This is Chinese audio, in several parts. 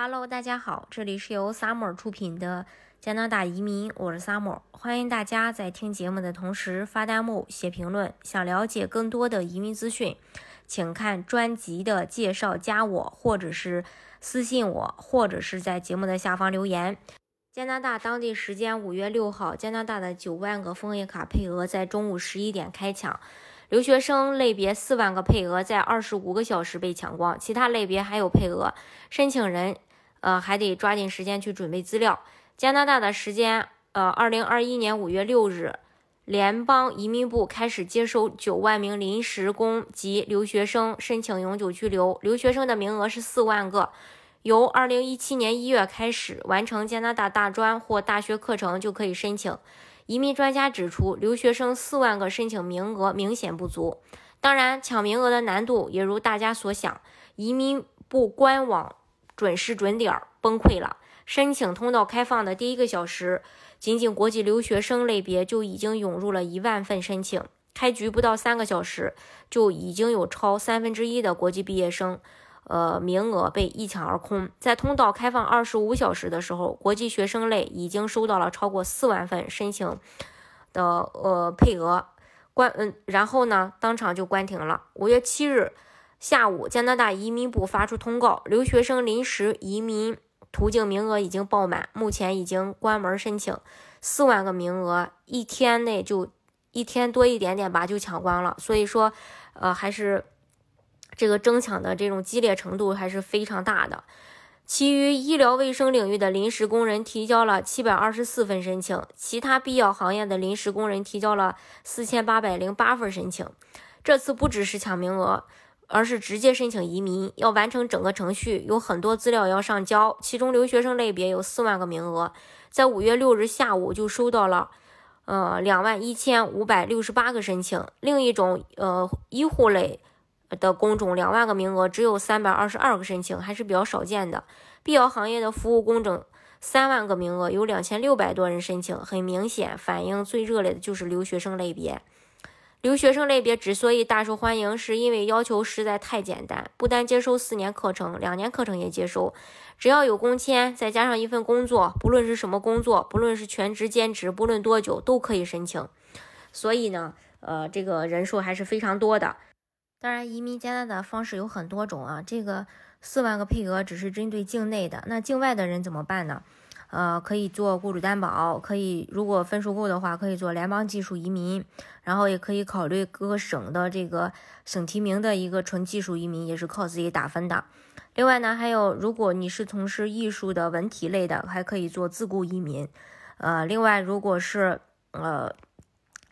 Hello，大家好，这里是由 Summer 出品的加拿大移民，我是 Summer，欢迎大家在听节目的同时发弹幕、写评论。想了解更多的移民资讯，请看专辑的介绍，加我，或者是私信我，或者是在节目的下方留言。加拿大当地时间五月六号，加拿大的九万个枫叶卡配额在中午十一点开抢，留学生类别四万个配额在二十五个小时被抢光，其他类别还有配额，申请人。呃，还得抓紧时间去准备资料。加拿大的时间，呃，二零二一年五月六日，联邦移民部开始接收九万名临时工及留学生申请永久居留。留学生的名额是四万个。由二零一七年一月开始，完成加拿大大专或大学课程就可以申请。移民专家指出，留学生四万个申请名额明显不足。当然，抢名额的难度也如大家所想，移民部官网。准时准点崩溃了。申请通道开放的第一个小时，仅仅国际留学生类别就已经涌入了一万份申请。开局不到三个小时，就已经有超三分之一的国际毕业生，呃，名额被一抢而空。在通道开放二十五小时的时候，国际学生类已经收到了超过四万份申请的呃配额，关嗯，然后呢，当场就关停了。五月七日。下午，加拿大移民部发出通告，留学生临时移民途径名额已经爆满，目前已经关门申请，四万个名额，一天内就一天多一点点吧，就抢光了。所以说，呃，还是这个争抢的这种激烈程度还是非常大的。其余医疗卫生领域的临时工人提交了七百二十四份申请，其他必要行业的临时工人提交了四千八百零八份申请。这次不只是抢名额。而是直接申请移民，要完成整个程序，有很多资料要上交。其中留学生类别有四万个名额，在五月六日下午就收到了，呃，两万一千五百六十八个申请。另一种，呃，医护类的工种两万个名额，只有三百二十二个申请，还是比较少见的。必要行业的服务工种三万个名额，有两千六百多人申请。很明显，反应最热烈的就是留学生类别。留学生类别之所以大受欢迎，是因为要求实在太简单，不单接收四年课程，两年课程也接收，只要有工签，再加上一份工作，不论是什么工作，不论是全职兼职，不论多久都可以申请。所以呢，呃，这个人数还是非常多的。当然，移民加拿大的方式有很多种啊，这个四万个配额只是针对境内的，那境外的人怎么办呢？呃，可以做雇主担保，可以如果分数够的话，可以做联邦技术移民，然后也可以考虑各个省的这个省提名的一个纯技术移民，也是靠自己打分的。另外呢，还有如果你是从事艺术的文体类的，还可以做自雇移民。呃，另外如果是呃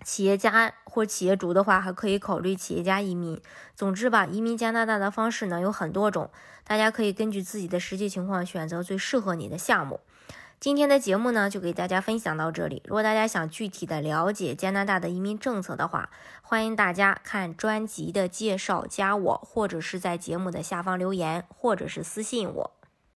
企业家或企业主的话，还可以考虑企业家移民。总之吧，移民加拿大的方式呢有很多种，大家可以根据自己的实际情况选择最适合你的项目。今天的节目呢，就给大家分享到这里。如果大家想具体的了解加拿大的移民政策的话，欢迎大家看专辑的介绍，加我，或者是在节目的下方留言，或者是私信我。